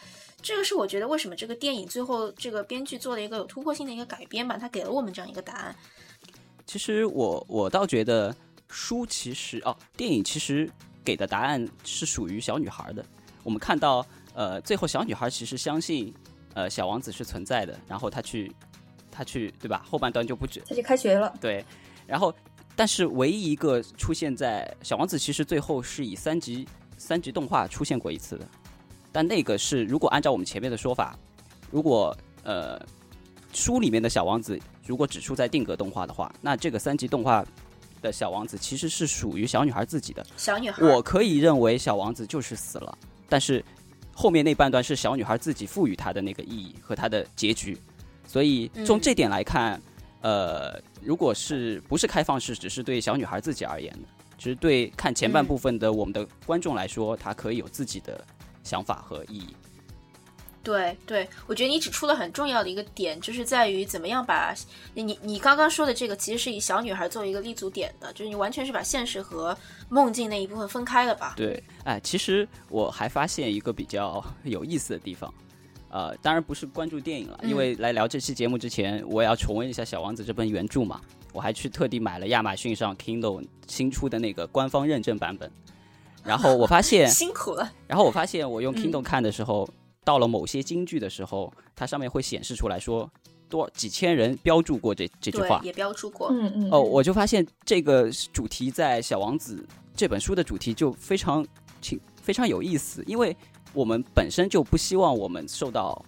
这个是我觉得为什么这个电影最后这个编剧做了一个有突破性的一个改编吧，他给了我们这样一个答案。其实我我倒觉得书其实哦，电影其实给的答案是属于小女孩的，我们看到，呃，最后小女孩其实相信，呃，小王子是存在的，然后她去，她去，对吧？后半段就不止她去开学了。对，然后但是唯一一个出现在小王子，其实最后是以三级三级动画出现过一次的，但那个是如果按照我们前面的说法，如果呃书里面的小王子如果只出在定格动画的话，那这个三级动画的小王子其实是属于小女孩自己的。小女孩，我可以认为小王子就是死了，但是后面那半段是小女孩自己赋予他的那个意义和他的结局，所以从嗯这点来看，呃，如果是不是开放式，只是对小女孩自己而言的，只是对看前半嗯部分的我们的观众来说，他可以有自己的想法和意义。对对，我觉得你指出了很重要的一个点，就是在于怎么样把你你刚刚说的这个，其实是以小女孩作为一个立足点的，就是你完全是把现实和梦境那一部分分开了吧？对，哎，其实我还发现一个比较有意思的地方，呃，当然不是关注电影了，因嗯为来聊这期节目之前，我也要重温一下《小王子》这本原著嘛，我还去特地买了亚马逊上 Kindle 新出的那个官方认证版本，然后我发现，辛苦了，然后我发现我用嗯。Kindle 看的时候，到了某些京剧的时候，它上面会显示出来说多几千人标注过这这句话，，也标注过，嗯嗯哦，我就发现这个主题在《小王子》这本书的主题就非常清非常有意思，因为我们本身就不希望我们受到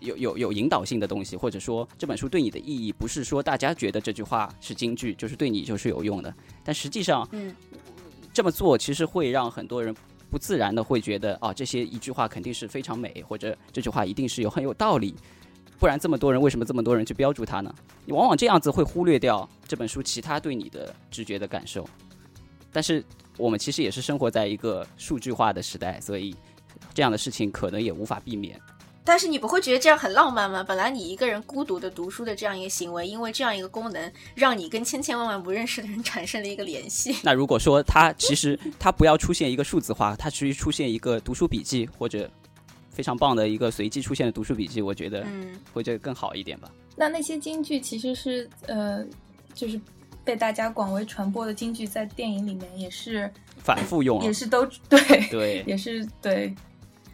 有有有引导性的东西，或者说这本书对你的意义不是说大家觉得这句话是京剧，就是对你就是有用的，但实际上嗯，这么做其实会让很多人不自然的会觉得啊，这些一句话肯定是非常美，或者这句话一定是有很有道理，不然这么多人为什么这么多人去标注它呢？你往往这样子会忽略掉这本书其他对你的直觉的感受。但是我们其实也是生活在一个数据化的时代，所以这样的事情可能也无法避免。但是你不会觉得这样很浪漫吗？本来你一个人孤独的读书的这样一个行为，因为这样一个功能，让你跟千千万万不认识的人产生了一个联系。那如果说它其实它不要出现一个数字化，它其实出现一个读书笔记或者非常棒的一个随机出现的读书笔记，我觉得嗯，会这更好一点吧。那那些京剧其实是呃，就是被大家广为传播的京剧，在电影里面也是反复用了也，是都对，对，也是对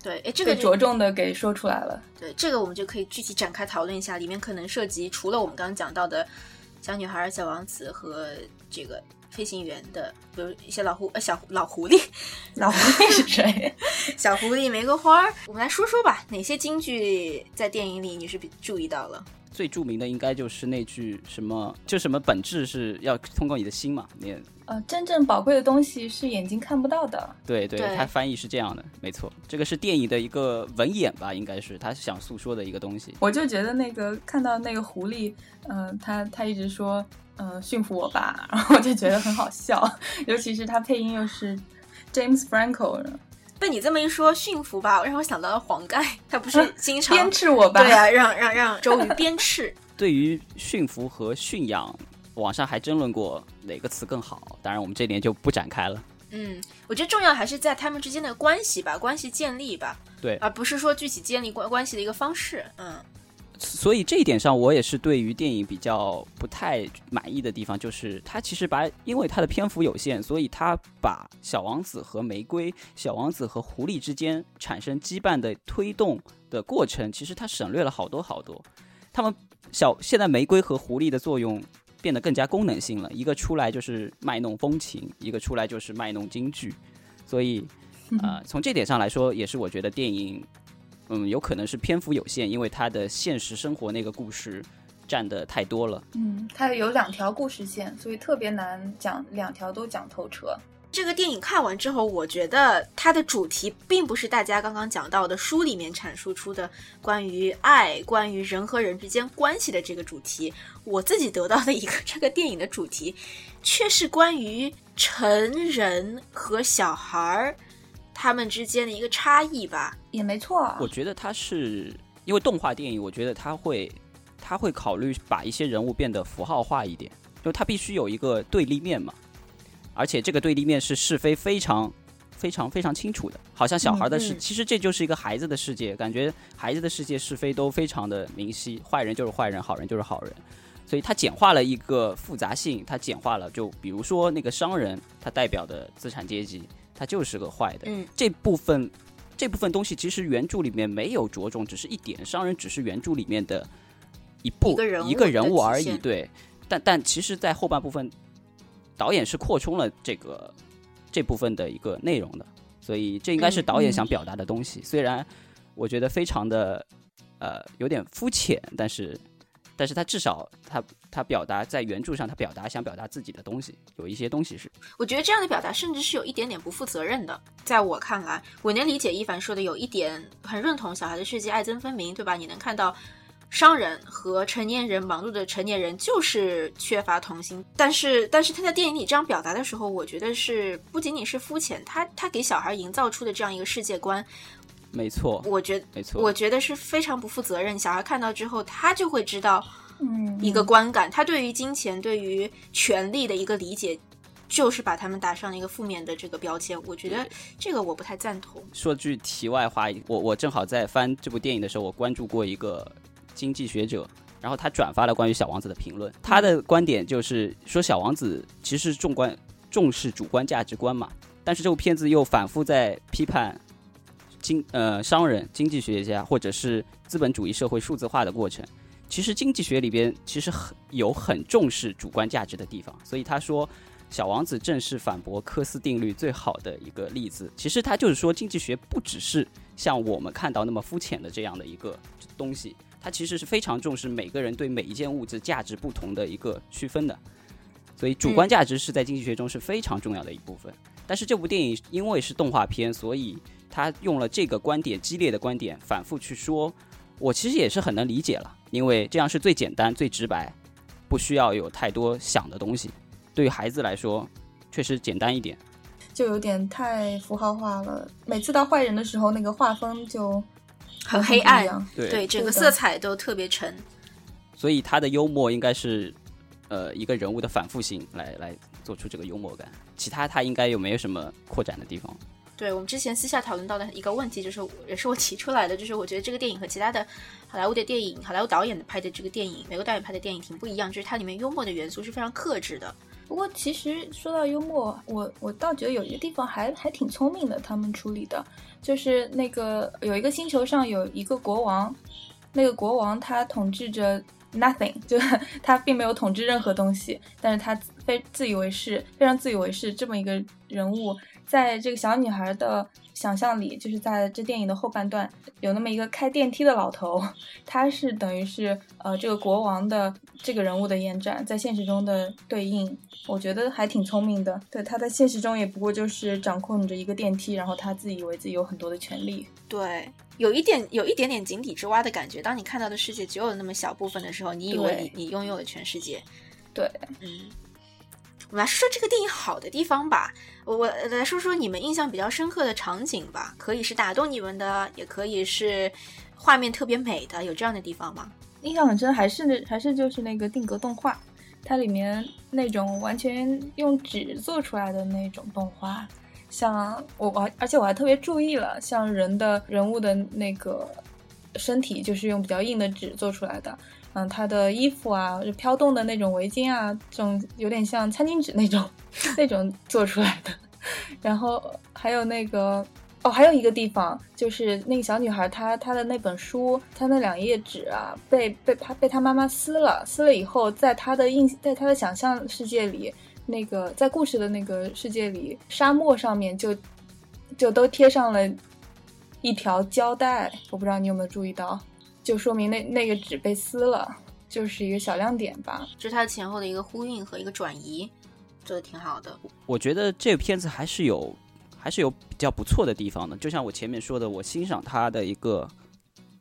对，哎，这个被着重的给说出来了。对，这个我们就可以具体展开讨论一下，里面可能涉及除了我们刚刚讲到的小女孩、小王子和这个飞行员的，比如一些老狐呃小老狐狸、老狐狸是谁？小狐狸、玫瑰花儿，我们来说说吧，哪些京剧在电影里你是比注意到了？最著名的应该就是那句什么，就什么本质是要通过你的心嘛，你呃，真正宝贵的东西是眼睛看不到的。对对，对它翻译是这样的，没错，这个是电影的一个文眼吧，应该是他想诉说的一个东西。我就觉得那个看到那个狐狸，嗯、他他一直说，嗯、驯服我吧，然后我就觉得很好笑，尤其是他配音又是 James Franco，被你这么一说，驯服吧，让我想到了黄盖，他不是经常、鞭笞我吧？对啊，让让让周瑜 鞭笞。对于驯服和驯养，网上还争论过哪个词更好，当然我们这点就不展开了。嗯，我觉得重要还是在他们之间的关系吧，关系建立吧，对而不是说具体建立关关系的一个方式。嗯，所以这一点上，我也是对于电影比较不太满意的地方，就是它其实把，因为它的篇幅有限，所以它把小王子和玫瑰、小王子和狐狸之间产生羁绊的推动的过程，其实它省略了好多好多。他们小现在玫瑰和狐狸的作用变得更加功能性了，一个出来就是卖弄风情，一个出来就是卖弄京剧，所以呃，从这点上来说，也是我觉得电影，嗯，有可能是篇幅有限，因为他的现实生活那个故事占的太多了。嗯，它有两条故事线，所以特别难讲，两条都讲透彻。这个电影看完之后，我觉得它的主题并不是大家刚刚讲到的书里面阐述出的关于爱、关于人和人之间关系的这个主题。我自己得到的一个 这个电影的主题，却是关于成人和小孩儿他们之间的一个差异吧。也没错啊，我觉得它是因为动画电影，我觉得它会它会考虑把一些人物变得符号化一点，就它必须有一个对立面嘛，而且这个对立面是是非非常。非常非常清楚的，好像小孩的世，嗯嗯其实这就是一个孩子的世界，感觉孩子的世界是非都非常的明晰，坏人就是坏人，好人就是好人，所以它简化了一个复杂性，它简化了，就比如说那个商人，他代表的资产阶级，他就是个坏的，嗯，这部分这部分东西其实原著里面没有着重，只是一点，商人只是原著里面的一部一个人物而已，对。但但其实，在后半部分，导演是扩充了这个这部分的一个内容的，所以这应该是嗯导演嗯想表达的东西。虽然我觉得非常的呃有点肤浅，但是但是他至少他他表达在原著上，他表达想表达自己的东西，有一些东西是我觉得这样的表达甚至是有一点点不负责任的。在我看来，我能理解一凡说的有一点很认同，小孩的世界爱憎分明，对吧？你能看到商人和成年人忙碌的成年人就是缺乏童心，但是但是他在电影里这样表达的时候，我觉得是不仅仅是肤浅，他他给小孩营造出的这样一个世界观，没错，我觉得没错。我觉得是非常不负责任。小孩看到之后，他就会知道嗯，一个观感，他对于金钱、对于权力的一个理解，就是把他们打上了一个负面的这个标签。我觉得这个我不太赞同。说句题外话，我我正好在翻这部电影的时候，我关注过一个经济学者，然后他转发了关于小王子的评论。他的观点就是说，小王子其实是重观重视主观价值观嘛，但是这部片子又反复在批判经呃商人、经济学家或者是资本主义社会数字化的过程。其实经济学里边其实很有很重视主观价值的地方，所以他说。小王子正是反驳科斯定律最好的一个例子。其实他就是说，经济学不只是像我们看到那么肤浅的这样的一个东西，它其实是非常重视每个人对每一件物质价值不同的一个区分的。所以，主观价值是在经济学中是非常重要的一部分。但是这部电影因为是动画片，所以他用了这个观点激烈的观点反复去说，我其实也是很能理解了，因为这样是最简单、最直白，不需要有太多想的东西。对于孩子来说，确实简单一点。就有点太符号化了。每次到坏人的时候，那个画风就很黑暗不一样对，对，整个色彩都特别沉。所以他的幽默应该是，呃，一个人物的反复性来来做出这个幽默感。其他他应该有没有什么扩展的地方？对我们之前私下讨论到的一个问题，就是也是我提出来的，就是我觉得这个电影和其他的好莱坞的电影、好莱坞导演拍的这个电影、美国导演拍的电影挺不一样，就是它里面幽默的元素是非常克制的。不过其实说到幽默，我我倒觉得有一个地方还还挺聪明的，他们处理的，就是那个有一个星球上有一个国王，那个国王他统治着 nothing，就他并没有统治任何东西，但是他非自以为是，非常自以为是这么一个人物，在这个小女孩的想象里，就是在这电影的后半段有那么一个开电梯的老头，他是等于是呃这个国王的这个人物的延展，在现实中的对应，我觉得还挺聪明的。对，他在现实中也不过就是掌控着一个电梯，然后他自以为自己有很多的权利。对，有一点有一点点井底之蛙的感觉。当你看到的世界只有那么小部分的时候，你以为你你拥有了全世界。对，嗯，我们来说说这个电影好的地方吧。我我来说说你们印象比较深刻的场景吧，可以是打动你们的，也可以是画面特别美的，有这样的地方吗？印象很深，还是还是就是那个定格动画，它里面那种完全用纸做出来的那种动画，像我我而且我还特别注意了，像人的人物的那个身体就是用比较硬的纸做出来的。嗯，他的衣服啊，就飘动的那种围巾啊，这种有点像餐巾纸那种 那种做出来的。然后还有那个哦，还有一个地方就是那个小女孩她她的那本书，她那两页纸啊，被被她被她妈妈撕了，撕了以后，在她的印在她的想象世界里，那个在故事的那个世界里，沙漠上面就就都贴上了一条胶带，我不知道你有没有注意到，就说明那那个纸被撕了，就是一个小亮点吧。这是它前后的一个呼应和一个转移，做的挺好的。我觉得这个片子还是有还是有比较不错的地方的。就像我前面说的，我欣赏它的一个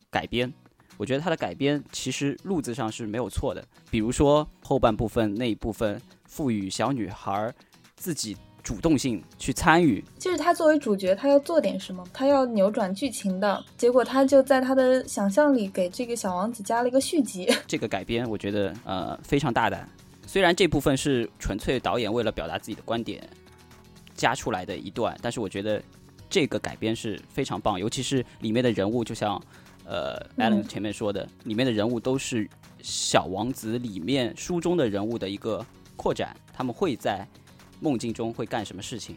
改编，我觉得它的改编其实路子上是没有错的。比如说后半部分那一部分赋予小女孩自己主动性去参与，就是他作为主角，他要做点什么，他要扭转剧情的结果，他就在他的想象里给这个小王子加了一个续集。这个改编我觉得呃非常大胆。虽然这部分是纯粹导演为了表达自己的观点加出来的一段，但是我觉得这个改编是非常棒，尤其是里面的人物，就像呃嗯 Alan 前面说的，里面的人物都是小王子里面书中的人物的一个扩展，他们会在梦境中会干什么事情，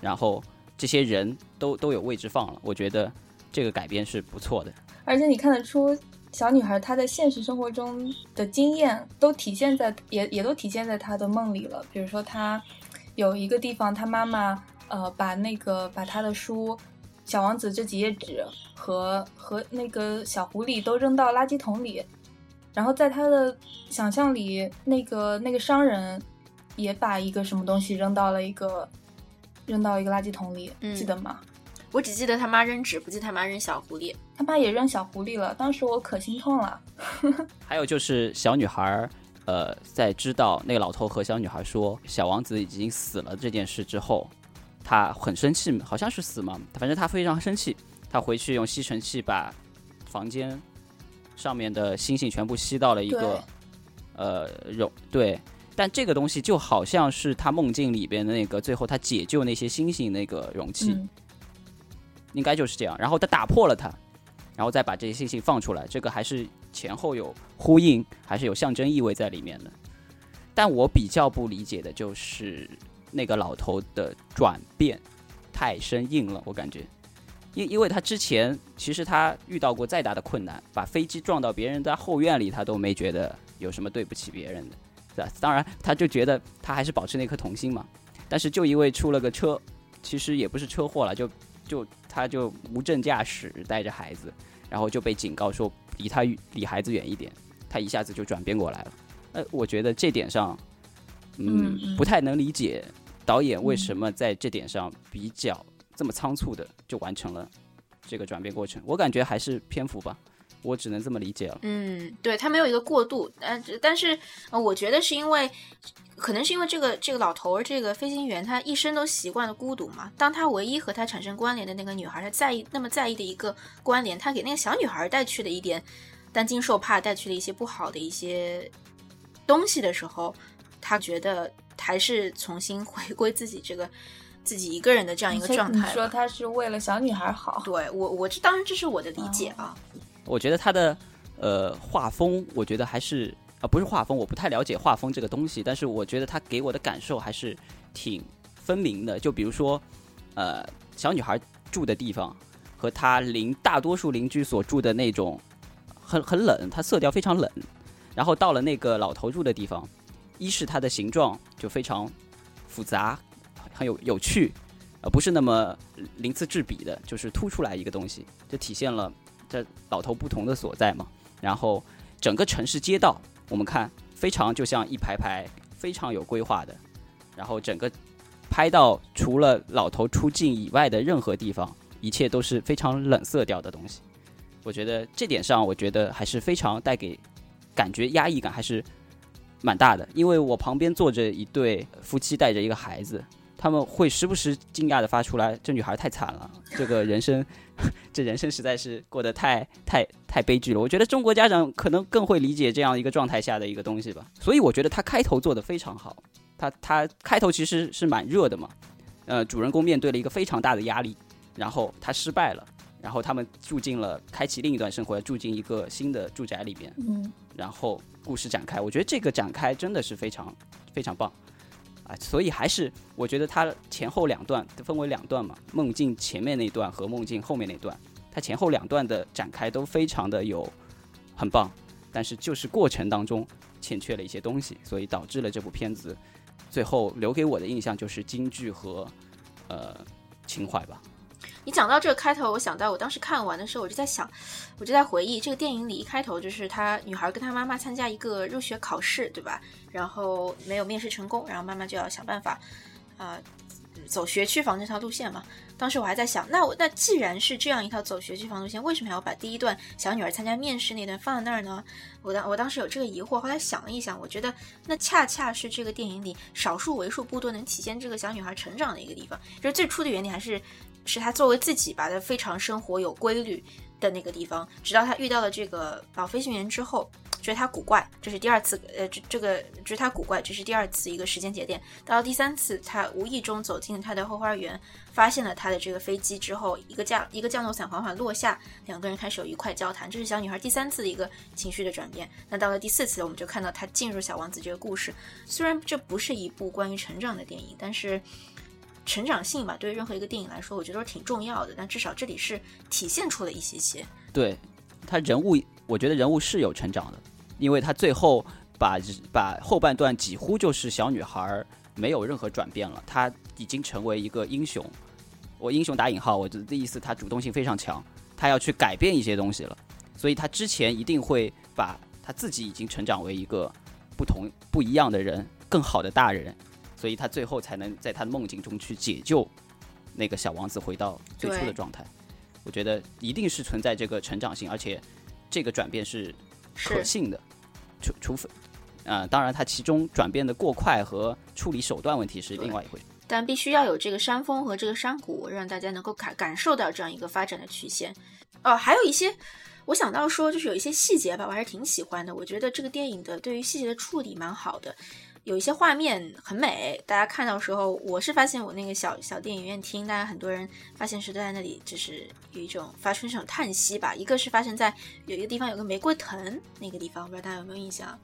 然后这些人都都有位置放了，我觉得这个改编是不错的。而且你看得出小女孩她在现实生活中的经验都体现在也也都体现在她的梦里了。比如说她有一个地方，她妈妈呃把那个把她的书《小王子》这几页纸和和那个小狐狸都扔到垃圾桶里，然后在她的想象里，那个那个商人也把一个什么东西扔到了一个扔到一个垃圾桶里，嗯记得吗？我只记得他妈扔纸，不记得他妈扔小狐狸。他妈也扔小狐狸了，当时我可心痛了。还有就是小女孩儿，呃，在知道那个老头和小女孩说小王子已经死了这件事之后，她很生气，好像是死嘛，反正她非常生气，她回去用吸尘器把房间上面的星星全部吸到了一个呃容对。但这个东西就好像是他梦境里边的那个，最后他解救那些星星那个容器，嗯应该就是这样。然后他打破了它，然后再把这些星星放出来，这个还是前后有呼应，还是有象征意味在里面的。但我比较不理解的就是那个老头的转变太生硬了，我感觉，因因为他之前其实他遇到过再大的困难，把飞机撞到别人的后院里，他都没觉得有什么对不起别人的？当然，他就觉得他还是保持那颗童心嘛。但是就因为出了个车，其实也不是车祸了，就就他就无证驾驶带着孩子，然后就被警告说离他离孩子远一点，他一下子就转变过来了。呃，我觉得这点上，嗯，不太能理解导演为什么在这点上比较这么仓促的就完成了这个转变过程。我感觉还是篇幅吧，我只能这么理解了。嗯，对他没有一个过渡，但但是呃，我觉得是因为，可能是因为这个这个老头儿这个飞行员他一生都习惯了孤独嘛。当他唯一和他产生关联的那个女孩，他在意那么在意的一个关联，他给那个小女孩带去的一点担惊受怕，带去了一些不好的一些东西的时候，他觉得还是重新回归自己这个自己一个人的这样一个状态。你说他是为了小女孩好，对我，我这当然这是我的理解啊。我觉得他的呃画风，我觉得还是啊、不是画风，我不太了解画风这个东西，但是我觉得他给我的感受还是挺分明的。就比如说，呃，小女孩住的地方和她邻大多数邻居所住的那种很很冷，它色调非常冷。然后到了那个老头住的地方，一是它的形状就非常复杂，很有有趣，呃，不是那么鳞次栉比的，就是突出来一个东西，就体现了这老头不同的所在嘛。然后整个城市街道，我们看非常就像一排排非常有规划的，然后整个拍到除了老头出镜以外的任何地方，一切都是非常冷色调的东西。我觉得这点上，我觉得还是非常带给感觉压抑感还是蛮大的，因为我旁边坐着一对夫妻带着一个孩子，他们会时不时惊讶的发出来：“这女孩太惨了，这个人生，这人生实在是过得太太太悲剧了。”我觉得中国家长可能更会理解这样一个状态下的一个东西吧，所以我觉得他开头做的非常好，他他开头其实是蛮热的嘛，呃，主人公面对了一个非常大的压力，然后他失败了，然后他们住进了开启另一段生活，住进一个新的住宅里边，嗯，然后故事展开，我觉得这个展开真的是非常非常棒啊！所以还是我觉得它前后两段分为两段嘛，梦境前面那段和梦境后面那段，它前后两段的展开都非常的有很棒，但是就是过程当中欠缺了一些东西，所以导致了这部片子最后留给我的印象就是京剧和呃情怀吧。你讲到这个开头，我想到我当时看完的时候，我就在想，我就在回忆这个电影里一开头就是她女孩跟她妈妈参加一个入学考试，对吧？然后没有面试成功，然后妈妈就要想办法，啊、走学区房这条路线嘛。当时我还在想，那我那既然是这样一条走学区房路线，为什么还要把第一段小女儿参加面试那段放在那儿呢？我当我当时有这个疑惑，后来想了一想，我觉得那恰恰是这个电影里少数为数不多能体现这个小女孩成长的一个地方。就是最初的原点还是是她作为自己吧，她非常生活有规律的那个地方，直到她遇到了这个老飞行员之后。觉得他古怪，这是第二次，呃，这这个觉得他古怪，这是第二次一个时间节点。到了第三次，他无意中走进了他的后花园，发现了他的这个飞机之后，一个降一个降落伞缓缓落下，两个人开始有愉快交谈。这是小女孩第三次的一个情绪的转变。那到了第四次，我们就看到她进入小王子这个故事。虽然这不是一部关于成长的电影，但是成长性吧，对于任何一个电影来说，我觉得都是挺重要的。但至少这里是体现出了一些些。对他人物，我觉得人物是有成长的，因为他最后把把后半段几乎就是小女孩没有任何转变了，她已经成为一个英雄。我英雄打引号，我的意思，她主动性非常强，她要去改变一些东西了，所以她之前一定会把她自己已经成长为一个不同不一样的人，更好的大人，所以他最后才能在他的梦境中去解救那个小王子回到最初的状态。我觉得一定是存在这个成长性，而且这个转变是可信的，除除非，呃，当然它其中转变的过快和处理手段问题是另外一回事。但必须要有这个山峰和这个山谷，让大家能够感感受到这样一个发展的曲线。哦，还有一些，我想到说，就是有一些细节吧，我还是挺喜欢的。我觉得这个电影的对于细节的处理蛮好的，有一些画面很美。大家看到时候，我是发现我那个小小电影院厅，大家很多人发现是都在那里，就是有一种发出一种叹息吧。一个是发生在有一个地方有个玫瑰藤那个地方，不知道大家有没有印象？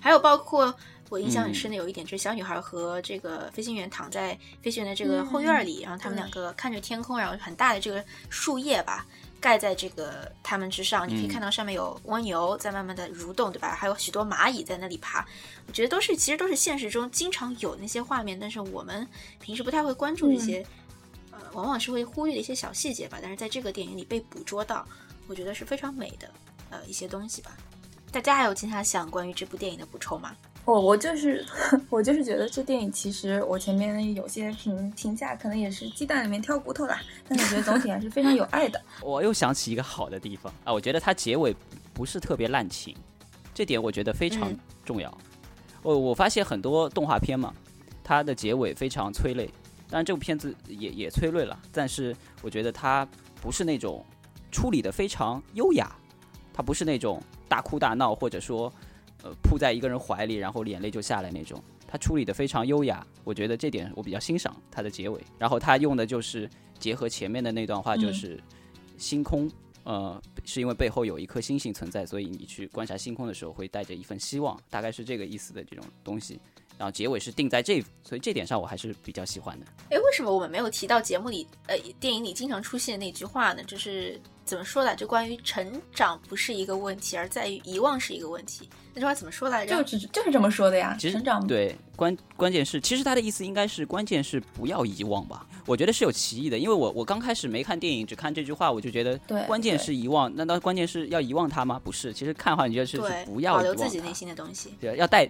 还有包括我印象很深的有一点，就是小女孩和这个飞行员躺在飞行员的这个后院里，然后他们两个看着天空，然后很大的这个树叶吧。盖在这个它们之上，你可以看到上面有蜗牛在慢慢的蠕动，对吧？还有许多蚂蚁在那里爬。我觉得都是，其实都是现实中经常有那些画面，但是我们平时不太会关注这些，呃，往往是会忽略的一些小细节吧。但是在这个电影里被捕捉到，我觉得是非常美的，呃，一些东西吧。大家还有其他想关于这部电影的补充吗？我我就是 我就是觉得这电影其实我前面有些评评价可能也是鸡蛋里面挑骨头啦，但是我觉得总体还是非常有爱的。我又想起一个好的地方啊，我觉得它结尾不是特别滥情，这点我觉得非常嗯重要。我我发现很多动画片嘛，它的结尾非常催泪，当然这部片子也也催泪了，但是我觉得它不是那种处理的非常优雅，它不是那种大哭大闹或者说呃扑在一个人怀里然后眼泪就下来那种，他处理的非常优雅，我觉得这点我比较欣赏他的结尾。然后他用的就是结合前面的那段话，就嗯是星空。呃，是因为背后有一颗星星存在，所以你去观察星空的时候会带着一份希望，大概是这个意思的这种东西。然后结尾是定在这，所以这点上我还是比较喜欢的。哎，为什么我们没有提到节目里呃电影里经常出现的那句话呢？就是怎么说来就关于成长不是一个问题，而在于遗忘是一个问题。那句话怎么说来着？就只就是这么说的呀，其实成长对关关键是，其实他的意思应该是关键是不要遗忘吧？我觉得是有歧义的，因为我我刚开始没看电影，只看这句话，我就觉得对关键是遗忘。难道关键是要遗忘它吗？不是，其实看的话，你觉得是是不要保遗忘它留自己内心的东西。对，要带，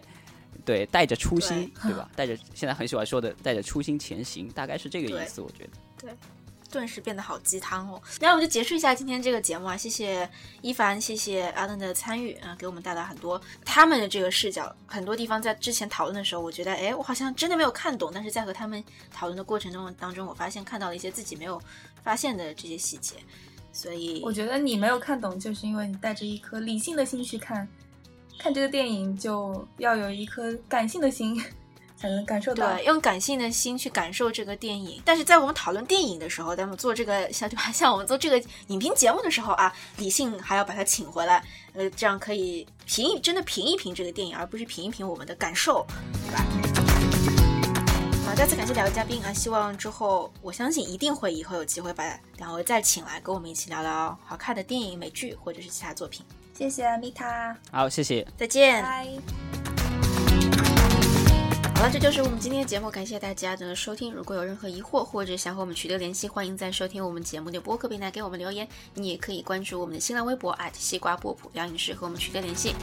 对，带着初心，对对吧？带着现在很喜欢说的，带着初心前行，大概是这个意思，我觉得。对顿时变得好鸡汤哦。那我们就结束一下今天这个节目啊，谢谢一凡，谢谢阿登的参与啊，给我们带来很多他们的这个视角。很多地方在之前讨论的时候，我觉得哎，我好像真的没有看懂，但是在和他们讨论的过程中当中，我发现看到了一些自己没有发现的这些细节。所以我觉得你没有看懂，就是因为你带着一颗理性的心去看，看这个电影就要有一颗感性的心，才能感受到。对，用感性的心去感受这个电影。但是在我们讨论电影的时候，在我们做这个像对吧？像我们做这个影评节目的时候啊，理性还要把它请回来，呃，这样可以评一真的评一评这个电影，而不是评一评我们的感受，对吧？好，再次感谢两位嘉宾啊！希望之后，我相信一定会以后有机会把两位再请来，跟我们一起聊聊好看的电影、美剧或者是其他作品。谢谢阿米塔，好，谢谢。再见。拜。好了，这就是我们今天的节目，感谢大家的收听。如果有任何疑惑或者想和我们取得联系，欢迎在收听我们节目的播客平台给我们留言。你也可以关注我们的新浪微博西瓜波普聊影视和我们取得联系。